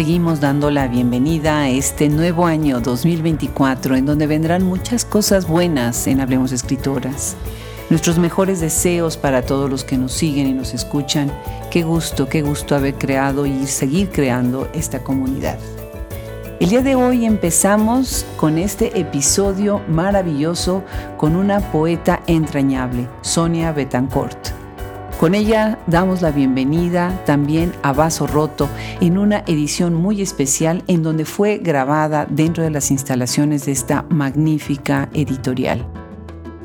Seguimos dando la bienvenida a este nuevo año 2024 en donde vendrán muchas cosas buenas en Hablemos Escritoras. Nuestros mejores deseos para todos los que nos siguen y nos escuchan. Qué gusto, qué gusto haber creado y seguir creando esta comunidad. El día de hoy empezamos con este episodio maravilloso con una poeta entrañable, Sonia Betancourt. Con ella damos la bienvenida también a Vaso Roto en una edición muy especial en donde fue grabada dentro de las instalaciones de esta magnífica editorial.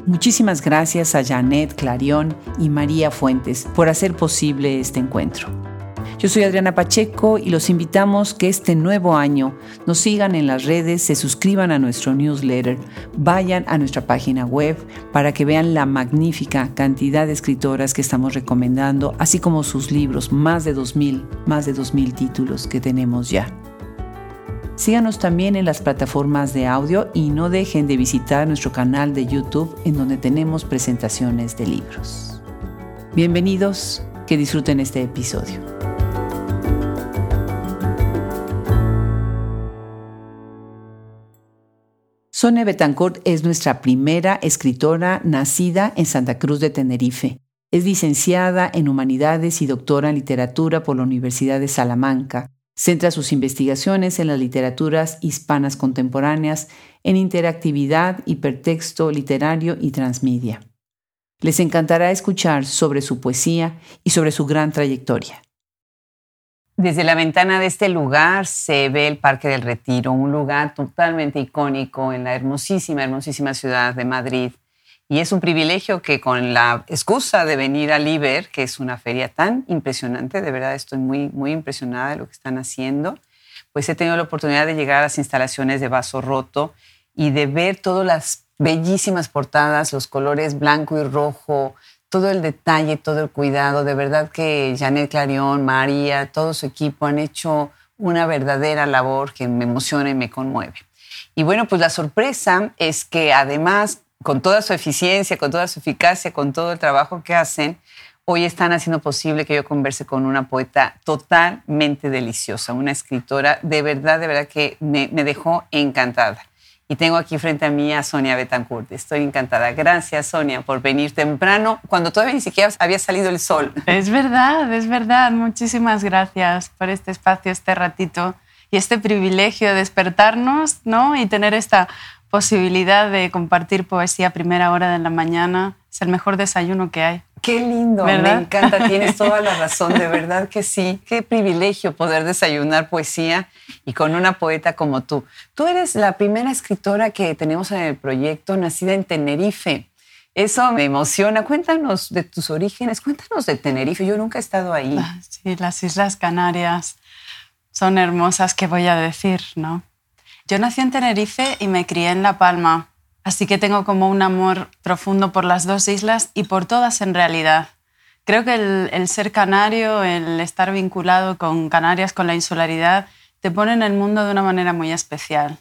Muchísimas gracias a Janet Clarion y María Fuentes por hacer posible este encuentro. Yo soy Adriana Pacheco y los invitamos que este nuevo año nos sigan en las redes, se suscriban a nuestro newsletter, vayan a nuestra página web para que vean la magnífica cantidad de escritoras que estamos recomendando, así como sus libros, más de 2.000, más de 2.000 títulos que tenemos ya. Síganos también en las plataformas de audio y no dejen de visitar nuestro canal de YouTube en donde tenemos presentaciones de libros. Bienvenidos, que disfruten este episodio. Sonia Betancourt es nuestra primera escritora nacida en Santa Cruz de Tenerife. Es licenciada en Humanidades y doctora en Literatura por la Universidad de Salamanca. Centra sus investigaciones en las literaturas hispanas contemporáneas, en interactividad, hipertexto literario y transmedia. Les encantará escuchar sobre su poesía y sobre su gran trayectoria. Desde la ventana de este lugar se ve el Parque del Retiro, un lugar totalmente icónico en la hermosísima, hermosísima ciudad de Madrid. Y es un privilegio que con la excusa de venir a Liber, que es una feria tan impresionante, de verdad estoy muy, muy impresionada de lo que están haciendo, pues he tenido la oportunidad de llegar a las instalaciones de Vaso Roto y de ver todas las bellísimas portadas, los colores blanco y rojo, todo el detalle, todo el cuidado. De verdad que Janet Clarion, María, todo su equipo han hecho una verdadera labor que me emociona y me conmueve. Y bueno, pues la sorpresa es que además, con toda su eficiencia, con toda su eficacia, con todo el trabajo que hacen, hoy están haciendo posible que yo converse con una poeta totalmente deliciosa, una escritora de verdad, de verdad que me, me dejó encantada. Y tengo aquí frente a mí a Sonia Betancourt. Estoy encantada. Gracias, Sonia, por venir temprano, cuando todavía ni siquiera había salido el sol. Es verdad, es verdad. Muchísimas gracias por este espacio, este ratito y este privilegio de despertarnos ¿no? y tener esta posibilidad de compartir poesía a primera hora de la mañana. Es el mejor desayuno que hay. Qué lindo, me encanta, tienes toda la razón, de verdad que sí. Qué privilegio poder desayunar poesía y con una poeta como tú. Tú eres la primera escritora que tenemos en el proyecto, nacida en Tenerife. Eso me emociona. Cuéntanos de tus orígenes, cuéntanos de Tenerife. Yo nunca he estado ahí. Ah, sí, las Islas Canarias son hermosas, ¿qué voy a decir? ¿no? Yo nací en Tenerife y me crié en La Palma Así que tengo como un amor profundo por las dos islas y por todas en realidad. Creo que el, ser canario, el estar vinculado con Canarias, con la insularidad, te pone en el mundo de una manera muy especial.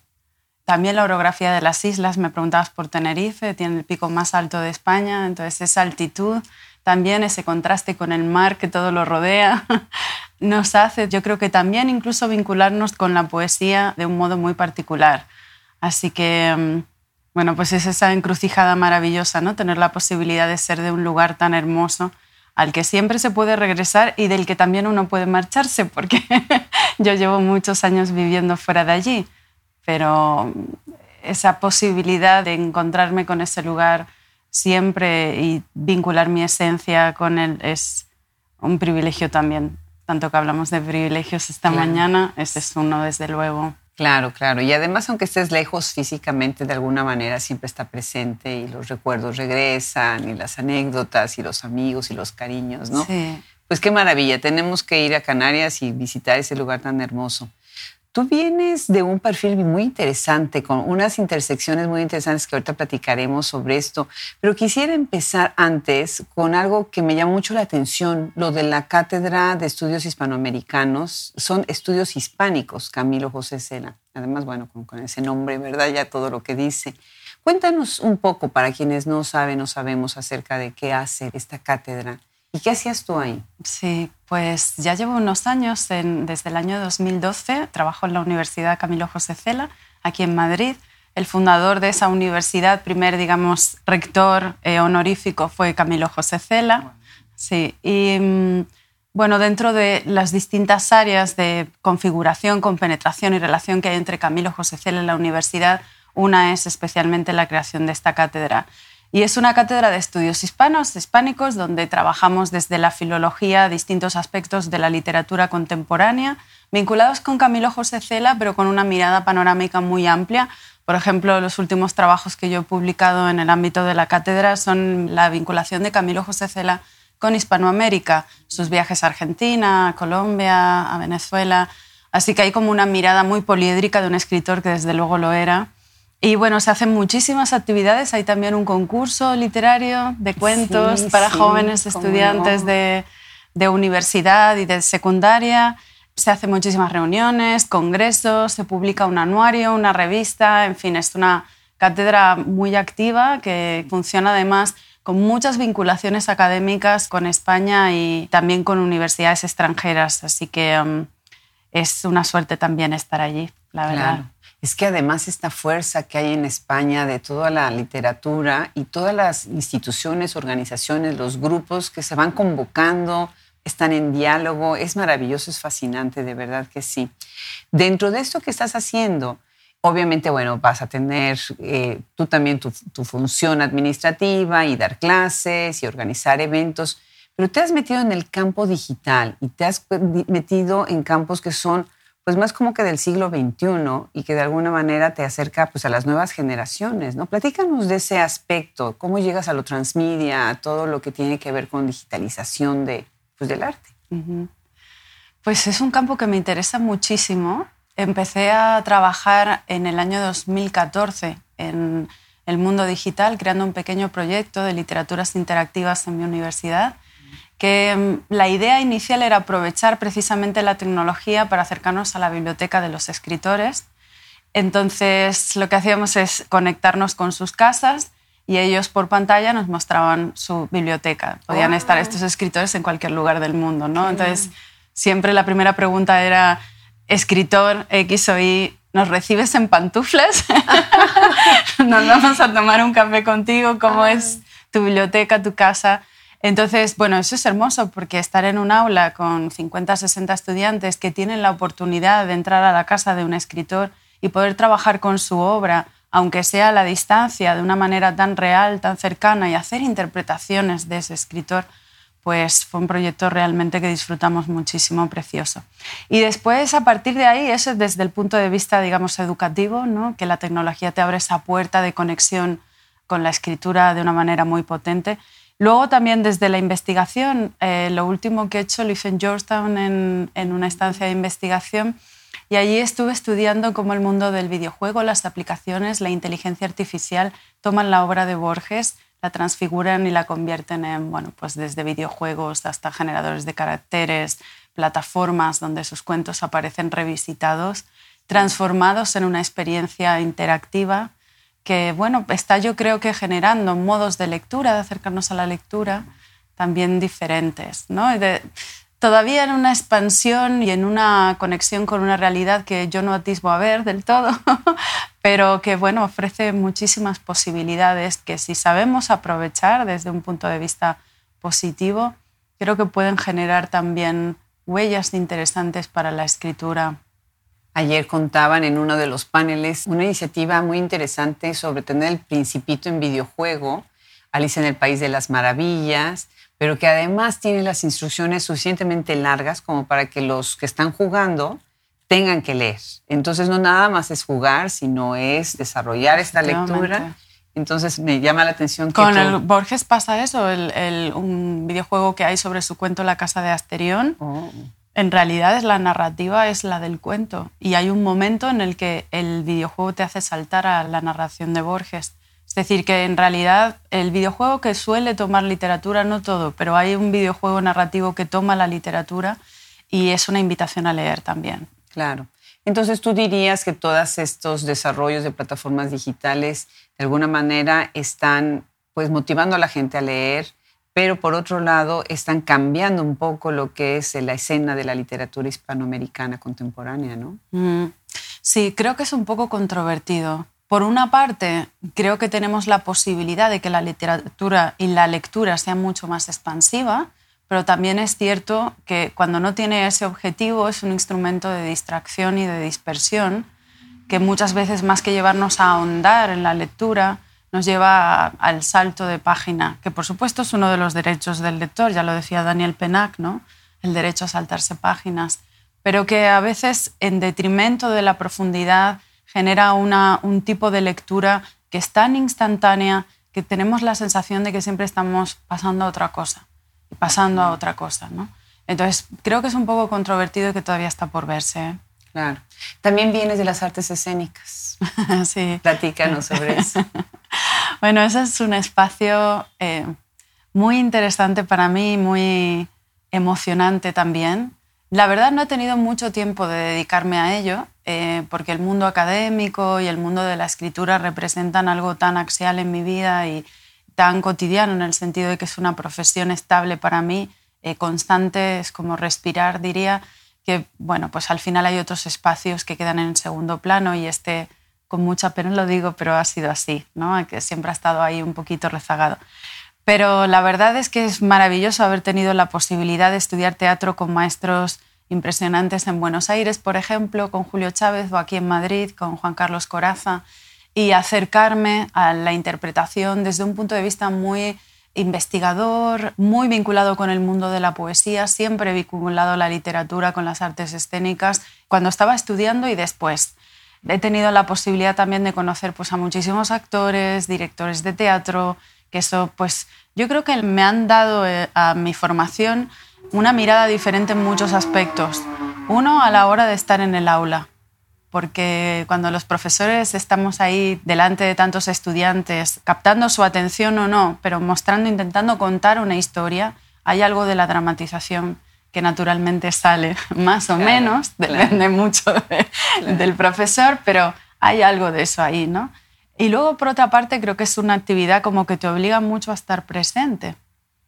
También la orografía de las islas, me preguntabas por Tenerife, tiene el pico más alto de España, entonces esa altitud, también ese contraste con el mar que todo lo rodea, nos hace, yo creo que también incluso vincularnos con la poesía de un modo muy particular. Así que mm, bueno, pues es esa encrucijada maravillosa, ¿no? Tener la posibilidad de ser de un lugar tan hermoso al que siempre se puede regresar y del que también uno puede marcharse, porque yo llevo muchos años viviendo fuera de allí, pero esa posibilidad de encontrarme con ese lugar siempre y vincular mi esencia con él es un privilegio también. Tanto que hablamos de privilegios esta mañana, ese es uno desde luego. Claro, claro. Y además, aunque estés lejos físicamente, de alguna manera siempre está presente y los recuerdos regresan y las anécdotas y los amigos y los cariños, ¿no? Sí. Pues qué maravilla. Tenemos que ir a Canarias y visitar ese lugar tan hermoso. Tú vienes de un perfil muy interesante, con unas intersecciones muy interesantes que ahorita platicaremos sobre esto, pero quisiera empezar antes con algo que me llama mucho la atención, lo de la Cátedra de Estudios Hispanoamericanos. Son estudios hispánicos, Camilo José Cela. Además, bueno, con, con ese nombre, ¿verdad? Ya todo lo que dice. Cuéntanos un poco para quienes no saben o sabemos acerca de qué hace esta cátedra ¿Y qué hacías tú ahí? Sí, pues ya llevo unos años, desde el año 2012, trabajo en la Universidad Camilo José Cela, aquí en Madrid. El fundador de esa universidad, primer, digamos, rector eh, honorífico fue Camilo José Cela. Sí, y mm, bueno, dentro de las distintas áreas de configuración, compenetración y relación que hay entre Camilo José Cela y la universidad, una es especialmente la creación de esta cátedra. Y es una cátedra de estudios hispanos, hispánicos, donde trabajamos desde la filología distintos aspectos de la literatura contemporánea, vinculados con Camilo José Cela, pero con una mirada panorámica muy amplia. Por ejemplo, los últimos trabajos que yo he publicado en el ámbito de la cátedra son la vinculación de Camilo José Cela con Hispanoamérica, sus viajes a Argentina, a Colombia, a Venezuela. Así que hay como una mirada muy poliédrica de un escritor que desde luego lo era y bueno, se hacen muchísimas actividades. Hay también un concurso literario de cuentos para jóvenes estudiantes de, de, universidad y de secundaria. Se hacen muchísimas reuniones, congresos, se publica un anuario, una revista, en fin, es una cátedra muy activa que funciona además con muchas vinculaciones académicas con España y también con universidades extranjeras. Así que um, es una suerte también estar allí, la verdad es que además esta fuerza que hay en España de toda la literatura y todas las instituciones, organizaciones, los grupos que se van convocando, están en diálogo, es maravilloso, es fascinante, de verdad que sí. Dentro de esto que estás haciendo, obviamente, bueno, vas a tener eh, tú también tu, tu función administrativa y dar clases y organizar eventos, pero te has metido en el campo digital y te has metido en campos que son pues más como que del siglo XXI y que de alguna manera te acerca pues a las nuevas generaciones, ¿no? Platícanos de ese aspecto, cómo llegas a lo transmedia, a todo lo que tiene que ver con digitalización de, pues, del arte. Pues es un campo que me interesa muchísimo. Empecé a trabajar en el año 2014 en el mundo digital, creando un pequeño proyecto de literaturas interactivas en mi universidad que mm, la idea inicial era aprovechar precisamente la tecnología para acercarnos a la biblioteca de los escritores. Entonces lo que hacíamos es conectarnos con sus casas y ellos por pantalla nos mostraban su biblioteca. Podían ah. estar estos escritores en cualquier lugar del mundo, ¿no? Entonces siempre la primera pregunta era, escritor X o Y, ¿nos recibes en pantuflas? ¿Nos vamos a tomar un café contigo? ¿Cómo es tu biblioteca, tu casa? Entonces, bueno, eso es hermoso porque estar en un aula con 50, 60 estudiantes que tienen la oportunidad de entrar a la casa de un escritor y poder trabajar con su obra, aunque sea a la distancia, de una manera tan real, tan cercana y hacer interpretaciones de ese escritor, pues fue un proyecto realmente que disfrutamos muchísimo, precioso. Y después, a partir de ahí, eso desde el punto de vista, digamos, educativo, ¿no? que la tecnología te abre esa puerta de conexión con la escritura de una manera muy potente. Luego también desde la investigación, eh, lo último que he hecho lo hice en Georgetown en, una estancia de investigación y allí estuve estudiando cómo el mundo del videojuego, las aplicaciones, la inteligencia artificial toman la obra de Borges, la transfiguran y la convierten en, bueno, pues desde videojuegos hasta generadores de caracteres, plataformas donde sus cuentos aparecen revisitados, transformados en una experiencia interactiva que bueno, está yo creo que generando modos de lectura, de acercarnos a la lectura, también diferentes. ¿no? todavía en una expansión y en una conexión con una realidad que yo no atisbo a ver del todo, pero que bueno, ofrece muchísimas posibilidades que si sabemos aprovechar desde un punto de vista positivo, creo que pueden generar también huellas interesantes para la escritura Ayer contaban en uno de los paneles una iniciativa muy interesante sobre tener el principito en videojuego, Alice en el País de las Maravillas, pero que además tiene las instrucciones suficientemente largas como para que los que están jugando tengan que leer. Entonces no nada más es jugar, sino es desarrollar esta lectura. Entonces me llama la atención que... Con el Borges pasa eso, el, un videojuego que hay sobre su cuento La Casa de Asterión. Oh en realidad la narrativa es la del cuento y hay un momento en el que el videojuego te hace saltar a la narración de Borges. Es decir, que en realidad el videojuego que suele tomar literatura, no todo, pero hay un videojuego narrativo que toma la literatura y es una invitación a leer también. Claro. Entonces tú dirías que todos estos desarrollos de plataformas digitales de alguna manera están pues motivando a la gente a leer, pero por otro lado están cambiando un poco lo que es la escena de la literatura hispanoamericana contemporánea, ¿no? Mm, sí, creo que es un poco controvertido. Por una parte, creo que tenemos la posibilidad de que la literatura y la lectura sea mucho más expansiva, pero también es cierto que cuando no tiene ese objetivo es un instrumento de distracción y de dispersión que muchas veces más que llevarnos a ahondar en la lectura, nos lleva al salto de página, que por supuesto es uno de los derechos del lector, ya lo decía Daniel Penac, ¿no? el derecho a saltarse páginas, pero que a veces en detrimento de la profundidad genera una, un tipo de lectura que es tan instantánea que tenemos la sensación de que siempre estamos pasando a otra cosa y pasando a otra cosa. ¿no? Entonces, creo que es un poco controvertido y que todavía está por verse. ¿eh? Claro. También vienes de las artes escénicas. sí. Platícanos sobre eso. bueno, ese es un espacio eh, muy interesante para mí, muy emocionante también. La verdad no he tenido mucho tiempo de dedicarme a ello, eh, porque el mundo académico y el mundo de la escritura representan algo tan axial en mi vida y tan cotidiano en el sentido de que es una profesión estable para mí, eh, constante, es como respirar, diría, que bueno, pues al final hay otros espacios que quedan en segundo plano y este, con mucha pena lo digo, pero ha sido así, ¿no? que siempre ha estado ahí un poquito rezagado. Pero la verdad es que es maravilloso haber tenido la posibilidad de estudiar teatro con maestros impresionantes en Buenos Aires, por ejemplo, con Julio Chávez o aquí en Madrid con Juan Carlos Coraza y acercarme a la interpretación desde un punto de vista muy investigador, muy vinculado con el mundo de la poesía, siempre vinculado la literatura con las artes escénicas, cuando estaba estudiando y después. He tenido la posibilidad también de conocer pues, a muchísimos actores, directores de teatro, que eso, pues yo creo que me han dado eh, a mi formación una mirada diferente en muchos aspectos. Uno, a la hora de estar en el aula porque cuando los profesores estamos ahí delante de tantos estudiantes, captando su atención o no, pero mostrando, intentando contar una historia, hay algo de la dramatización que naturalmente sale, más o menos, depende mucho del profesor, pero hay algo de eso ahí, ¿no? Y luego, por otra parte, creo que es una actividad como que te obliga mucho a estar presente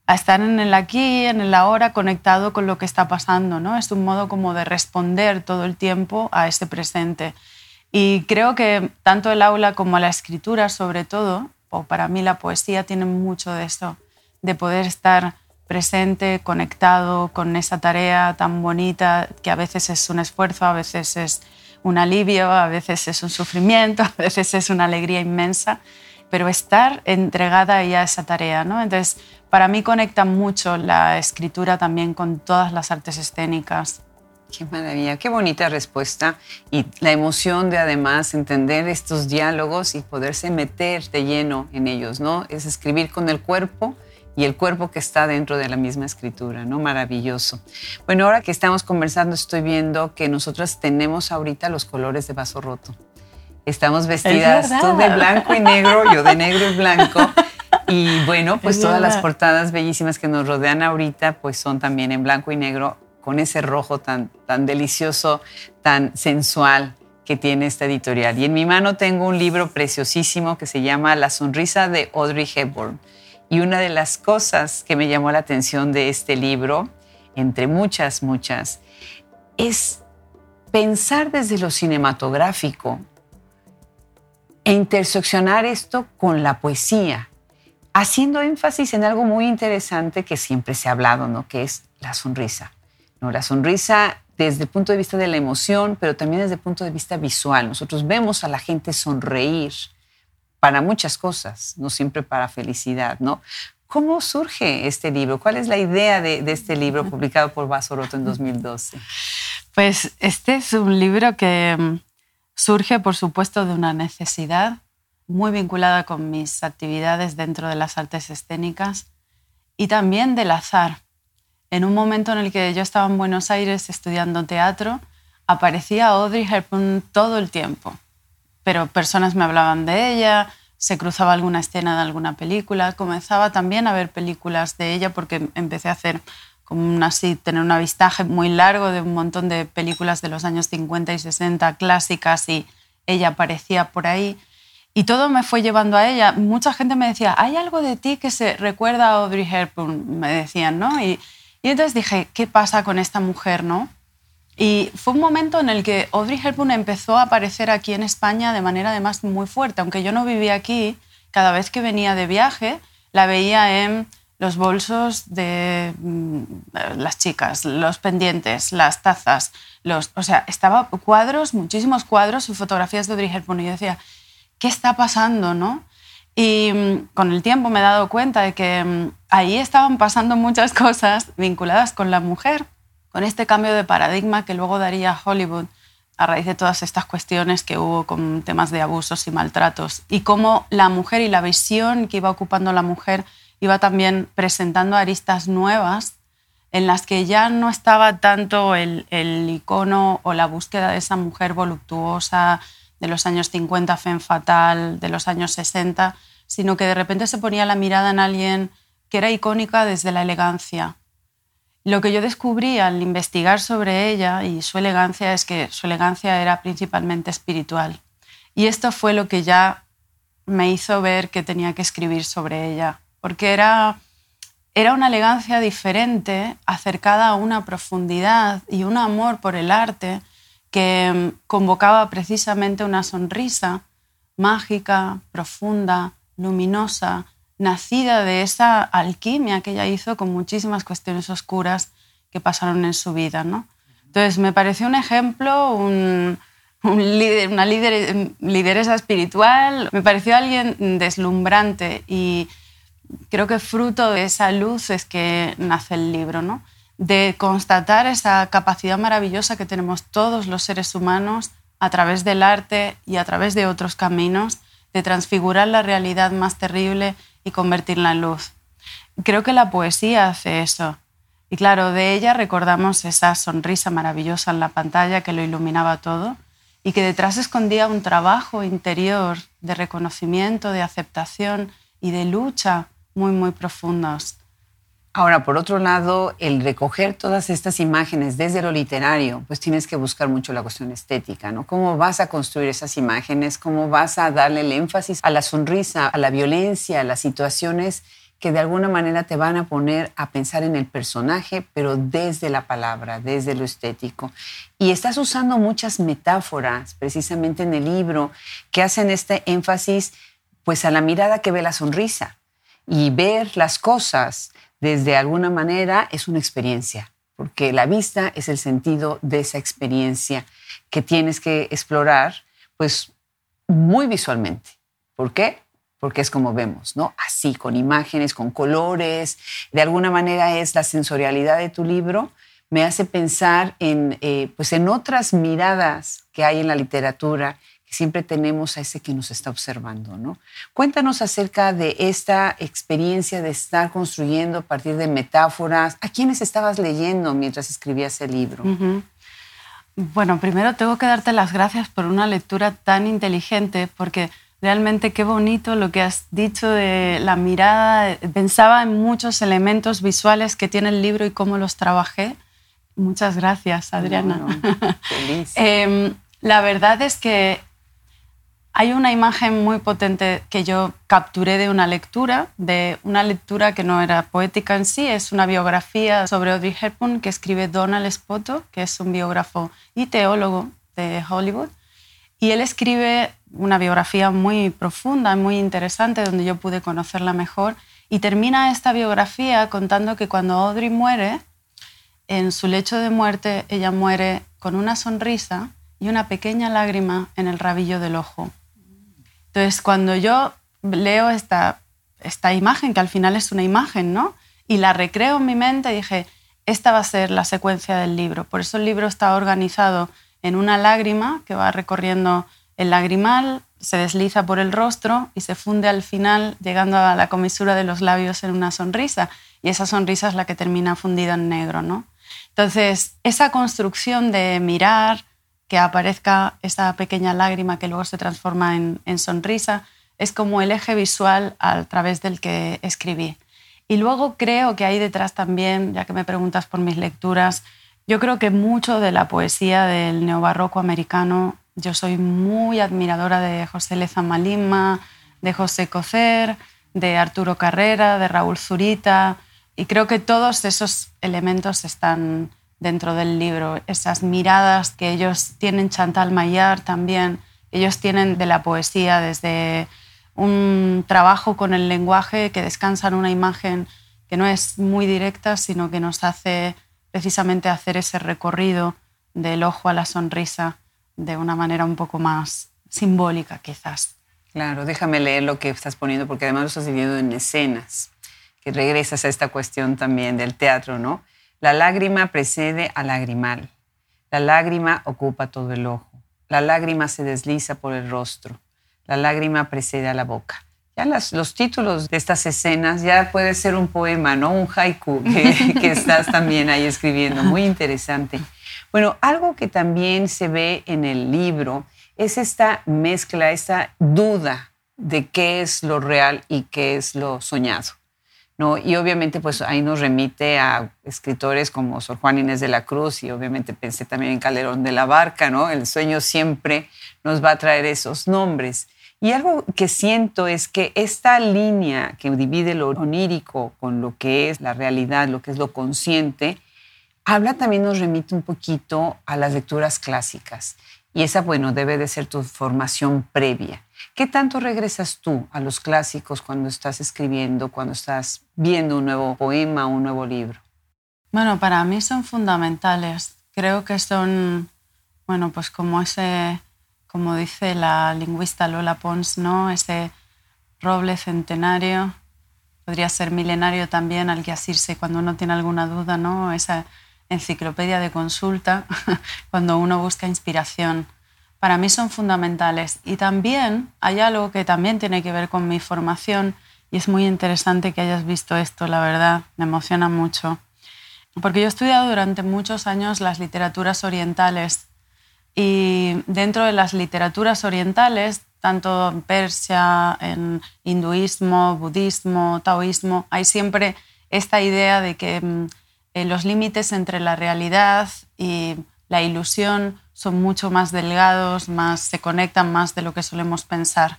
a estar en el aquí, en el ahora, conectado con lo que está pasando, ¿no? Es un modo como de responder todo el tiempo a este presente. Y creo que tanto el aula como la escritura, sobre todo, o para mí la poesía, tienen mucho de eso, de poder estar presente, conectado con esa tarea tan bonita que a veces es un esfuerzo, a veces es un alivio, a veces es un sufrimiento, a veces es una alegría inmensa, pero estar entregada ya a esa tarea, ¿no? Entonces, para mí conecta mucho la escritura también con todas las artes escénicas. Qué maravilla, qué bonita respuesta y la emoción de además entender estos diálogos y poderse meter de lleno en ellos, ¿no? Es escribir con el cuerpo y el cuerpo que está dentro de la misma escritura, ¿no? Maravilloso. Bueno, ahora que estamos conversando estoy viendo que nosotras tenemos ahorita los colores de vaso roto. Estamos vestidas tú de blanco y negro, yo de negro y blanco. Y bueno, pues todas las portadas bellísimas que nos rodean ahorita, pues son también en blanco y negro, con ese rojo tan, tan delicioso, tan sensual que tiene esta editorial. Y en mi mano tengo un libro preciosísimo que se llama La sonrisa de Audrey Hepburn. Y una de las cosas que me llamó la atención de este libro, entre muchas, muchas, es pensar desde lo cinematográfico e interseccionar esto con la poesía haciendo énfasis en algo muy interesante que siempre se ha hablado, ¿no? que es la sonrisa. ¿no? La sonrisa desde el punto de vista de la emoción, pero también desde el punto de vista visual. Nosotros vemos a la gente sonreír para muchas cosas, no siempre para felicidad, ¿no? ¿Cómo surge este libro? ¿Cuál es la idea de, de este libro publicado por Vaso Roto en 2012? Pues este es un libro que mm, surge, por supuesto, de una necesidad muy vinculada con mis actividades dentro de las artes escénicas y también del azar. En un momento en el que yo estaba en Buenos Aires estudiando teatro, aparecía Audrey Hepburn todo el tiempo, pero personas me hablaban de ella, se cruzaba alguna escena de alguna película, comenzaba también a ver películas de ella porque empecé a hacer como así, tener un avistaje muy largo de un montón de películas de los años 50 y 60 clásicas y ella aparecía por ahí. Y todo me fue llevando a ella. Mucha gente me decía, hay algo de ti que se recuerda a Audrey Hepburn, me decían, ¿no? Y, y entonces dije, ¿qué pasa con esta mujer, no? Y fue un momento en el que Audrey Hepburn empezó a aparecer aquí en España de manera además muy fuerte. Aunque yo no vivía aquí, cada vez que venía de viaje la veía en los bolsos de mm, las chicas, los pendientes, las tazas, los, o sea, estaba cuadros, muchísimos cuadros y fotografías de Audrey Hepburn y yo decía, ¿qué está pasando, no? Y mm, con el tiempo me he dado cuenta de que mm, ahí estaban pasando muchas cosas vinculadas con la mujer, con este cambio de paradigma que luego daría Hollywood a raíz de todas estas cuestiones que hubo con temas de abusos y maltratos y cómo la mujer y la visión que iba ocupando la mujer iba también presentando aristas nuevas en las que ya no estaba tanto el, icono o la búsqueda de esa mujer voluptuosa de los años 50, femme fatal, de los años 60, sino que de repente se ponía la mirada en alguien que era icónica desde la elegancia, lo que yo descubrí al investigar sobre ella y su elegancia es que su elegancia era principalmente espiritual. Y esto fue lo que ya me hizo ver que tenía que escribir sobre ella, porque era, era una elegancia diferente, acercada a una profundidad y un amor por el arte que convocaba precisamente una sonrisa mágica, profunda, luminosa, nacida de esa alquimia que ella hizo con muchísimas cuestiones oscuras que pasaron en su vida. ¿no? Entonces, me pareció un ejemplo, un, líder, una líder, lideresa espiritual, me pareció alguien deslumbrante y creo que fruto de esa luz es que nace el libro, ¿no? De constatar esa capacidad maravillosa que tenemos todos los seres humanos a través del arte y a través de otros caminos, de transfigurar la realidad más terrible y convertirla en luz. Creo que la poesía hace eso. Y claro, de ella recordamos esa sonrisa maravillosa en la pantalla que lo iluminaba todo y que detrás escondía un trabajo interior de reconocimiento, de aceptación y de lucha muy, muy profundos. Ahora, por otro lado, el recoger todas estas imágenes desde lo literario, pues tienes que buscar mucho la cuestión estética, ¿no? ¿Cómo vas a construir esas imágenes? ¿Cómo vas a darle el énfasis a la sonrisa, a la violencia, a las situaciones que de alguna manera te van a poner a pensar en el personaje, pero desde la palabra, desde lo estético. Y estás usando muchas metáforas precisamente en el libro que hacen este énfasis pues a la mirada que ve la sonrisa y ver las cosas desde alguna manera es una experiencia, porque la vista es el sentido de esa experiencia que tienes que explorar, pues muy visualmente. ¿Por qué? Porque es como vemos, ¿no? Así, con imágenes, con colores. De alguna manera es la sensorialidad de tu libro, me hace pensar en, eh, pues en otras miradas que hay en la literatura siempre tenemos a ese que nos está observando, ¿no? Cuéntanos acerca de esta experiencia de estar construyendo a partir de metáforas. ¿A quiénes estabas leyendo mientras escribías el libro? Bueno, primero tengo que darte las gracias por una lectura tan inteligente, porque realmente qué bonito lo que has dicho de la mirada. Pensaba en muchos elementos visuales que tiene el libro y cómo los trabajé. Muchas gracias, Adriana. feliz. Em, la verdad es que hay una imagen muy potente que yo capturé de una lectura, de una lectura que no era poética en sí, es una biografía sobre Audrey Hepburn que escribe Donald Spoto, que es un biógrafo y teólogo de Hollywood. Y él escribe una biografía muy profunda, muy interesante, donde yo pude conocerla mejor. Y termina esta biografía contando que cuando Audrey muere, en su lecho de muerte, ella muere con una sonrisa y una pequeña lágrima en el rabillo del ojo. Entonces, cuando yo leo esta, esta imagen, que al final es una imagen, ¿no? Y la recreo en mi mente, dije, esta va a ser la secuencia del libro. Por eso el libro está organizado en una lágrima que va recorriendo el lagrimal, se desliza por el rostro y se funde al final, llegando a la comisura de los labios en una sonrisa. Y esa sonrisa es la que termina fundida en negro, ¿no? Entonces, esa construcción de mirar, que aparezca esa pequeña lágrima que luego se transforma en, sonrisa, es como el eje visual a través del que escribí. Y luego creo que hay detrás también, ya que me preguntas por mis lecturas, yo creo que mucho de la poesía del neobarroco americano Yo soy muy admiradora de José Lezama Lima, de José Cocer, de Arturo Carrera, de Raúl Zurita, y creo que todos esos elementos están dentro del libro, esas miradas que ellos tienen, Chantal Maillard también, ellos tienen de la poesía desde un trabajo con el lenguaje que descansa en una imagen que no es muy directa, sino que nos hace precisamente hacer ese recorrido del ojo a la sonrisa de una manera un poco más simbólica quizás. Claro, déjame leer lo que estás poniendo porque además lo estás viviendo en escenas, que regresas a esta cuestión también del teatro, ¿no? La lágrima precede al lagrimal. La lágrima ocupa todo el ojo. La lágrima se desliza por el rostro. La lágrima precede a la boca. Ya los títulos de estas escenas ya puede ser un poema, ¿no? Un haiku que, que estás también ahí escribiendo. Muy interesante. Bueno, algo que también se ve en el libro es esta mezcla, esta duda de qué es lo real y qué es lo soñado. ¿No? Y obviamente pues ahí nos remite a escritores como Sor Juan Inés de la Cruz y obviamente pensé también en Calderón de la Barca, ¿no? El sueño siempre nos va a traer esos nombres. Y algo que siento es que esta línea que divide lo onírico con lo que es la realidad, lo que es lo consciente, habla también nos remite un poquito a las lecturas clásicas. Y esa, bueno, debe de ser tu formación previa. ¿Qué tanto regresas tú a los clásicos cuando estás escribiendo, cuando estás viendo un nuevo poema, un nuevo libro? Bueno, para mí son fundamentales. Creo que son, bueno, pues como ese, como dice la lingüista Lola Pons, ¿no? Ese roble centenario, podría ser milenario también al que asirse cuando uno tiene alguna duda, ¿no? Esa enciclopedia de consulta cuando uno busca inspiración. Para mí son fundamentales. Y también hay algo que también tiene que ver con mi formación y es muy interesante que hayas visto esto, la verdad, me emociona mucho. Porque yo he estudiado durante muchos años las literaturas orientales y dentro de las literaturas orientales, tanto en Persia, en hinduismo, budismo, taoísmo, hay siempre esta idea de que mm, eh, los límites entre la realidad y la ilusión son mucho más delgados, más, se conectan más de lo que solemos pensar.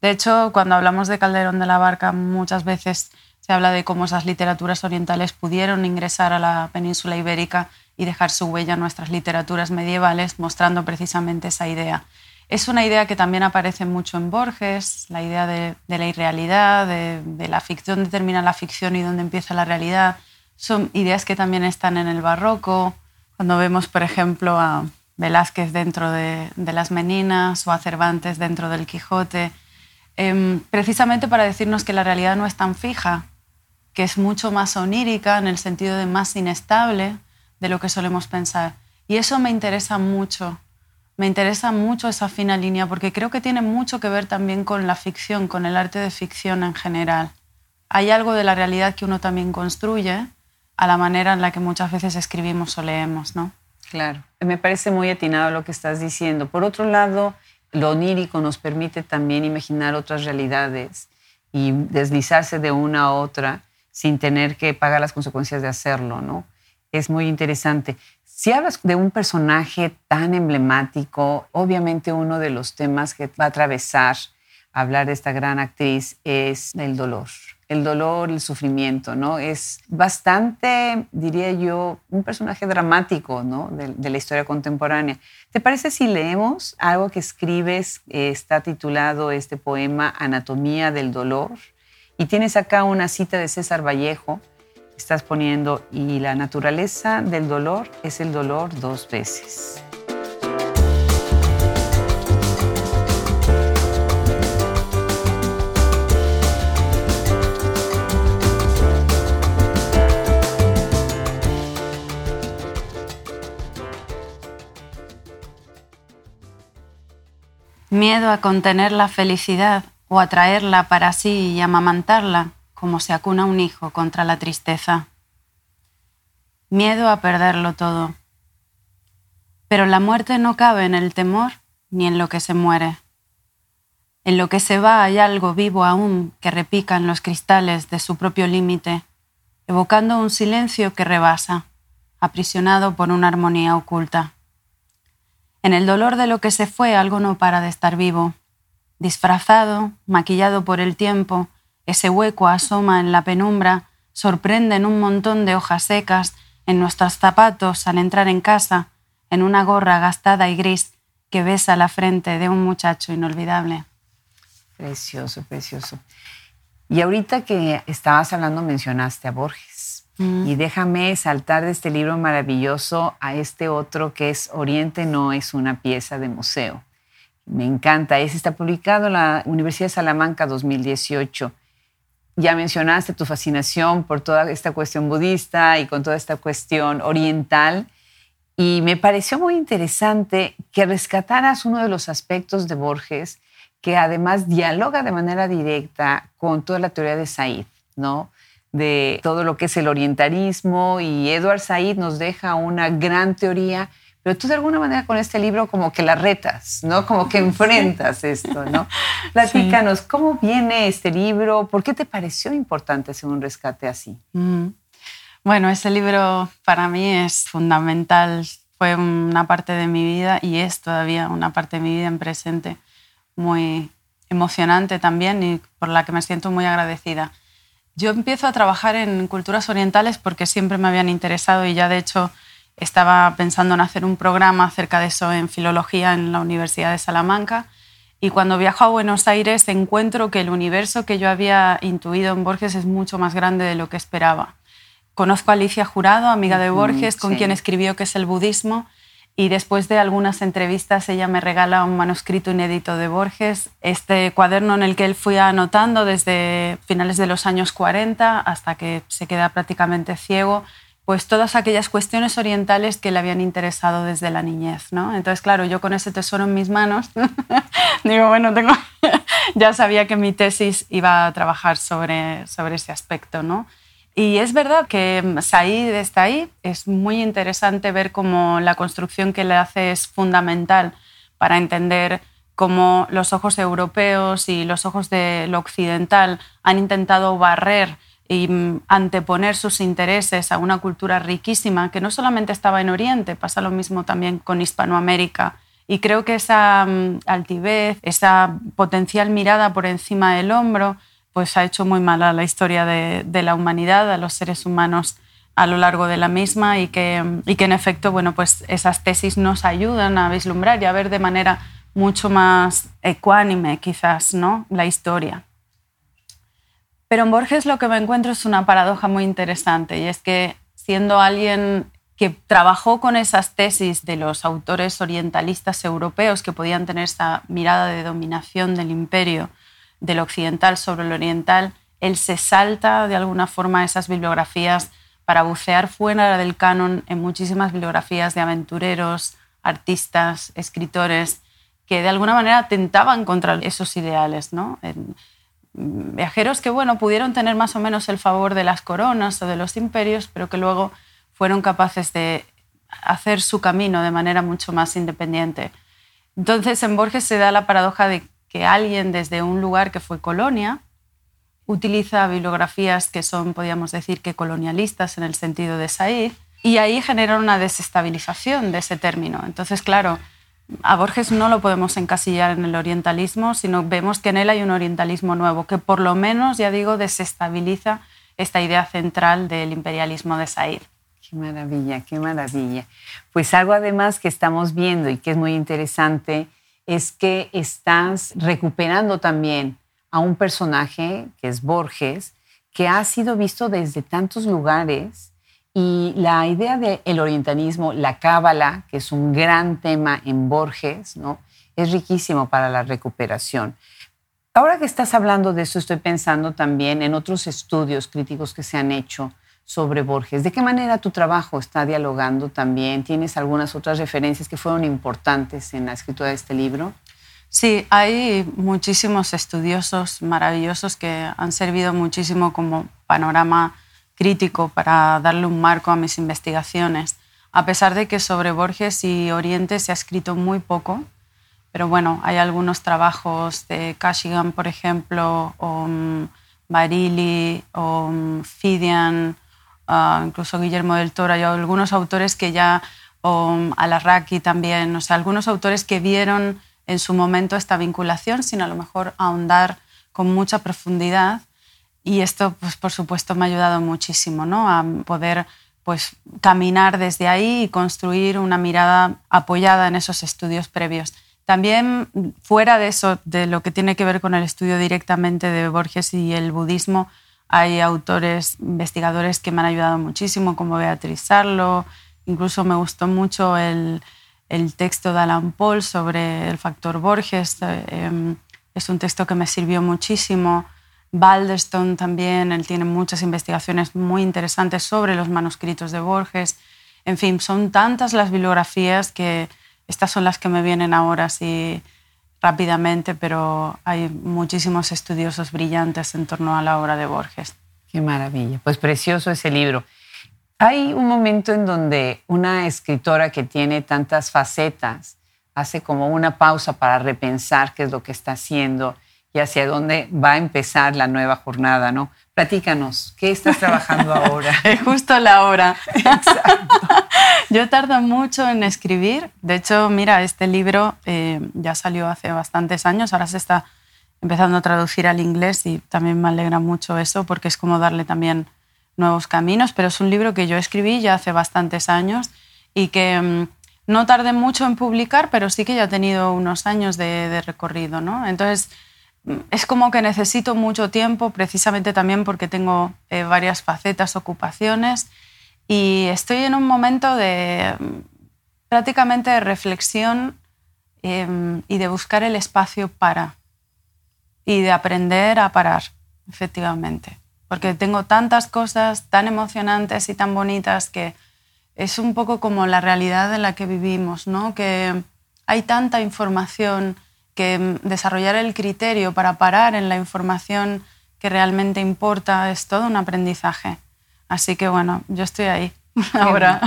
De hecho, cuando hablamos de Calderón de la Barca, muchas veces se habla de cómo esas literaturas orientales pudieron ingresar a la península ibérica y dejar su huella en nuestras literaturas medievales, mostrando precisamente esa idea. Es una idea que también aparece mucho en Borges, la idea de, la irrealidad, de, de la ficción, dónde termina la ficción y dónde empieza la realidad, son ideas que también están en el barroco, cuando vemos, por ejemplo, a Velázquez dentro de, las Meninas o a Cervantes dentro del Quijote, em, precisamente para decirnos que la realidad no es tan fija, que es mucho más onírica en el sentido de más inestable de lo que solemos pensar. Y eso me interesa mucho, me interesa mucho esa fina línea porque creo que tiene mucho que ver también con la ficción, con el arte de ficción en general. Hay algo de la realidad que uno también construye a la manera en la que muchas veces escribimos o leemos, ¿no? Claro, me parece muy atinado lo que estás diciendo. Por otro lado, lo onírico nos permite también imaginar otras realidades y deslizarse de una a otra sin tener que pagar las consecuencias de hacerlo, ¿no? Es muy interesante. Si hablas de un personaje tan emblemático, obviamente uno de los temas que va a atravesar hablar de esta gran actriz es el dolor el dolor, el sufrimiento, ¿no? Es bastante, diría yo, un personaje dramático, ¿no? De, la historia contemporánea. ¿Te parece si leemos algo que escribes? está titulado este poema Anatomía del Dolor. Y tienes acá una cita de César Vallejo. Estás poniendo, y la naturaleza del dolor es el dolor dos veces. Miedo a contener la felicidad o atraerla para sí y amamantarla como se acuna un hijo contra la tristeza. Miedo a perderlo todo. Pero la muerte no cabe en el temor ni en lo que se muere. En lo que se va hay algo vivo aún que repica en los cristales de su propio límite, evocando un silencio que rebasa, aprisionado por una armonía oculta. En el dolor de lo que se fue, algo no para de estar vivo. Disfrazado, maquillado por el tiempo, ese hueco asoma en la penumbra, sorprende en un montón de hojas secas, en nuestros zapatos al entrar en casa, en una gorra gastada y gris que besa la frente de un muchacho inolvidable. Precioso, precioso. Y ahorita que estabas hablando mencionaste a Borges. Mm. Y déjame saltar de este libro maravilloso a este otro que es Oriente no es una pieza de museo. Me encanta. Ese está publicado en la Universidad de Salamanca 2018. Ya mencionaste tu fascinación por toda esta cuestión budista y con toda esta cuestión oriental. Y me pareció muy interesante que rescataras uno de los aspectos de Borges que además dialoga de manera directa con toda la teoría de Said, ¿no? De todo lo que es el orientalismo y Edward Said nos deja una gran teoría, pero tú de alguna manera con este libro como que la retas, ¿no? Como que enfrentas esto, ¿no? Platícanos, ¿cómo viene este libro? ¿Por qué te pareció importante hacer un rescate así? Bueno, ese libro para mí es fundamental, fue una parte de mi vida y es todavía una parte de mi vida en presente muy emocionante también y por la que me siento muy agradecida. Yo empiezo a trabajar en culturas orientales porque siempre me habían interesado y ya de hecho estaba pensando en hacer un programa acerca de eso en filología en la Universidad de Salamanca y cuando viajo a Buenos Aires encuentro que el universo que yo había intuido en Borges es mucho más grande de lo que esperaba. Conozco a Alicia Jurado, amiga de Borges, con quien escribió que es el budismo, y después de algunas entrevistas ella me regala un manuscrito inédito de Borges, este cuaderno en el que él fui anotando desde finales de los años 40 hasta que se queda prácticamente ciego, pues todas aquellas cuestiones orientales que le habían interesado desde la niñez, ¿no? Entonces, claro, yo con ese tesoro en mis manos, digo, bueno, tengo ya sabía que mi tesis iba a trabajar sobre, sobre ese aspecto, ¿no? Y es verdad que Said está ahí. Es muy interesante ver cómo la construcción que le hace es fundamental para entender cómo los ojos europeos y los ojos de occidental han intentado barrer y anteponer sus intereses a una cultura riquísima que no solamente estaba en Oriente, pasa lo mismo también con Hispanoamérica. Y creo que esa mm, altivez, esa potencial mirada por encima del hombro, pues ha hecho muy mala la historia de, la humanidad, a los seres humanos a lo largo de la misma y que, y que en efecto bueno, pues esas tesis nos ayudan a vislumbrar y a ver de manera mucho más ecuánime quizás ¿no? la historia. Pero en Borges lo que me encuentro es una paradoja muy interesante y es que siendo alguien que trabajó con esas tesis de los autores orientalistas europeos que podían tener esa mirada de dominación del imperio, del occidental sobre el oriental, él se salta de alguna forma esas bibliografías para bucear fuera del canon en muchísimas bibliografías de aventureros, artistas, escritores, que de alguna manera atentaban contra esos ideales. ¿no? viajeros que bueno, pudieron tener más o menos el favor de las coronas o de los imperios, pero que luego fueron capaces de hacer su camino de manera mucho más independiente. Entonces en Borges se da la paradoja de que alguien desde un lugar que fue colonia utiliza bibliografías que son, podríamos decir, que colonialistas en el sentido de Said, y ahí genera una desestabilización de ese término. Entonces, claro, a Borges no lo podemos encasillar en el orientalismo, sino vemos que en él hay un orientalismo nuevo, que por lo menos, ya digo, desestabiliza esta idea central del imperialismo de Said. Qué maravilla, qué maravilla. Pues algo además que estamos viendo y que es muy interesante es que estás recuperando también a un personaje que es Borges, que ha sido visto desde tantos lugares y la idea del orientalismo, la cábala, que es un gran tema en Borges, ¿no? es riquísimo para la recuperación. Ahora que estás hablando de eso, estoy pensando también en otros estudios críticos que se han hecho sobre Borges. ¿De qué manera tu trabajo está dialogando también? ¿Tienes algunas otras referencias que fueron importantes en la escritura de este libro? Sí, hay muchísimos estudiosos maravillosos que han servido muchísimo como panorama crítico para darle un marco a mis investigaciones, a pesar de que sobre Borges y Oriente se ha escrito muy poco, pero bueno, hay algunos trabajos de Kashigan, por ejemplo, o um, Barili, o um, Incluso Guillermo del Toro, hay algunos autores que ya o Alarraqui también, o sea, algunos autores que vieron en su momento esta vinculación, sino a lo mejor ahondar con mucha profundidad. Y esto, pues, por supuesto, me ha ayudado muchísimo ¿no? a poder pues, caminar desde ahí y construir una mirada apoyada en esos estudios previos. También fuera de eso, de lo que tiene que ver con el estudio directamente de Borges y el budismo, hay autores, investigadores que me han ayudado muchísimo, como Beatriz Sarlo. Incluso me gustó mucho el, texto de Alan Paul sobre el factor Borges. Em, es un texto que me sirvió muchísimo. Balderstone también, él tiene muchas investigaciones muy interesantes sobre los manuscritos de Borges. En fin, son tantas las bibliografías que estas son las que me vienen ahora rápidamente, pero hay muchísimos estudiosos brillantes en torno a la obra de Borges. Qué maravilla. Pues precioso ese libro. Hay un momento en donde una escritora que tiene tantas facetas hace como una pausa para repensar qué es lo que está haciendo y hacia dónde va a empezar la nueva jornada, ¿no? Platícanos, ¿qué estás trabajando ahora? Es justo la hora. Exacto. Yo tardo mucho en escribir. De hecho, mira, este libro eh, ya salió hace bastantes años, ahora se está empezando a traducir al inglés y también me alegra mucho eso porque es como darle también nuevos caminos, pero es un libro que yo escribí ya hace bastantes años y que mm, no tardé mucho en publicar, pero sí que ya ha tenido unos años de, recorrido. ¿no? Entonces, es como que necesito mucho tiempo, precisamente también porque tengo eh, varias facetas, ocupaciones y estoy en un momento de prácticamente de reflexión em, y de buscar el espacio para y de aprender a parar, efectivamente. Porque tengo tantas cosas tan emocionantes y tan bonitas que es un poco como la realidad en la que vivimos, ¿no? que hay tanta información que desarrollar el criterio para parar en la información que realmente importa es todo un aprendizaje. Así que bueno, yo estoy ahí ahora.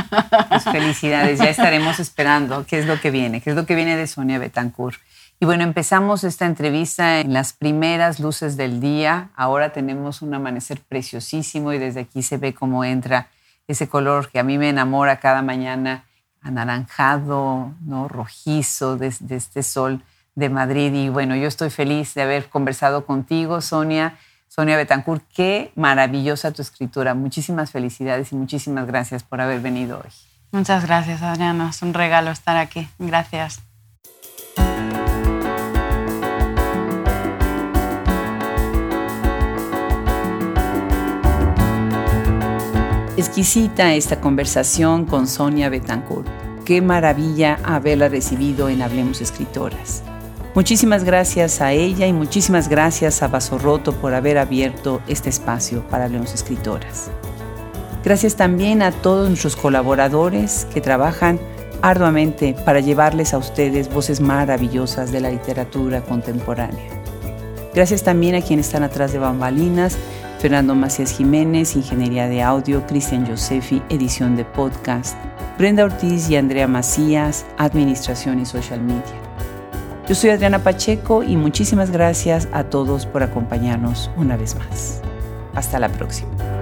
Pues felicidades, ya estaremos esperando qué es lo que viene, qué es lo que viene de Sonia Betancourt. Y bueno, empezamos esta entrevista en las primeras luces del día. Ahora tenemos un amanecer preciosísimo y desde aquí se ve cómo entra ese color que a mí me enamora cada mañana, anaranjado, ¿no? rojizo, de, de este sol de Madrid. Y bueno, yo estoy feliz de haber conversado contigo, Sonia Sonia Betancourt, qué maravillosa tu escritura. Muchísimas felicidades y muchísimas gracias por haber venido hoy. Muchas gracias, Adriana. Es un regalo estar aquí. Gracias. Exquisita esta conversación con Sonia Betancourt. Qué maravilla haberla recibido en Hablemos Escritoras. Muchísimas gracias a ella y muchísimas gracias a Vaso Roto por haber abierto este espacio para Leones Escritoras. Gracias también a todos nuestros colaboradores que trabajan arduamente para llevarles a ustedes voces maravillosas de la literatura contemporánea. Gracias también a quienes están atrás de bambalinas, Fernando Macías Jiménez, Ingeniería de Audio, Cristian Josefi, Edición de Podcast, Brenda Ortiz y Andrea Macías, Administración y Social Media. Yo soy Adriana Pacheco y muchísimas gracias a todos por acompañarnos una vez más. Hasta la próxima.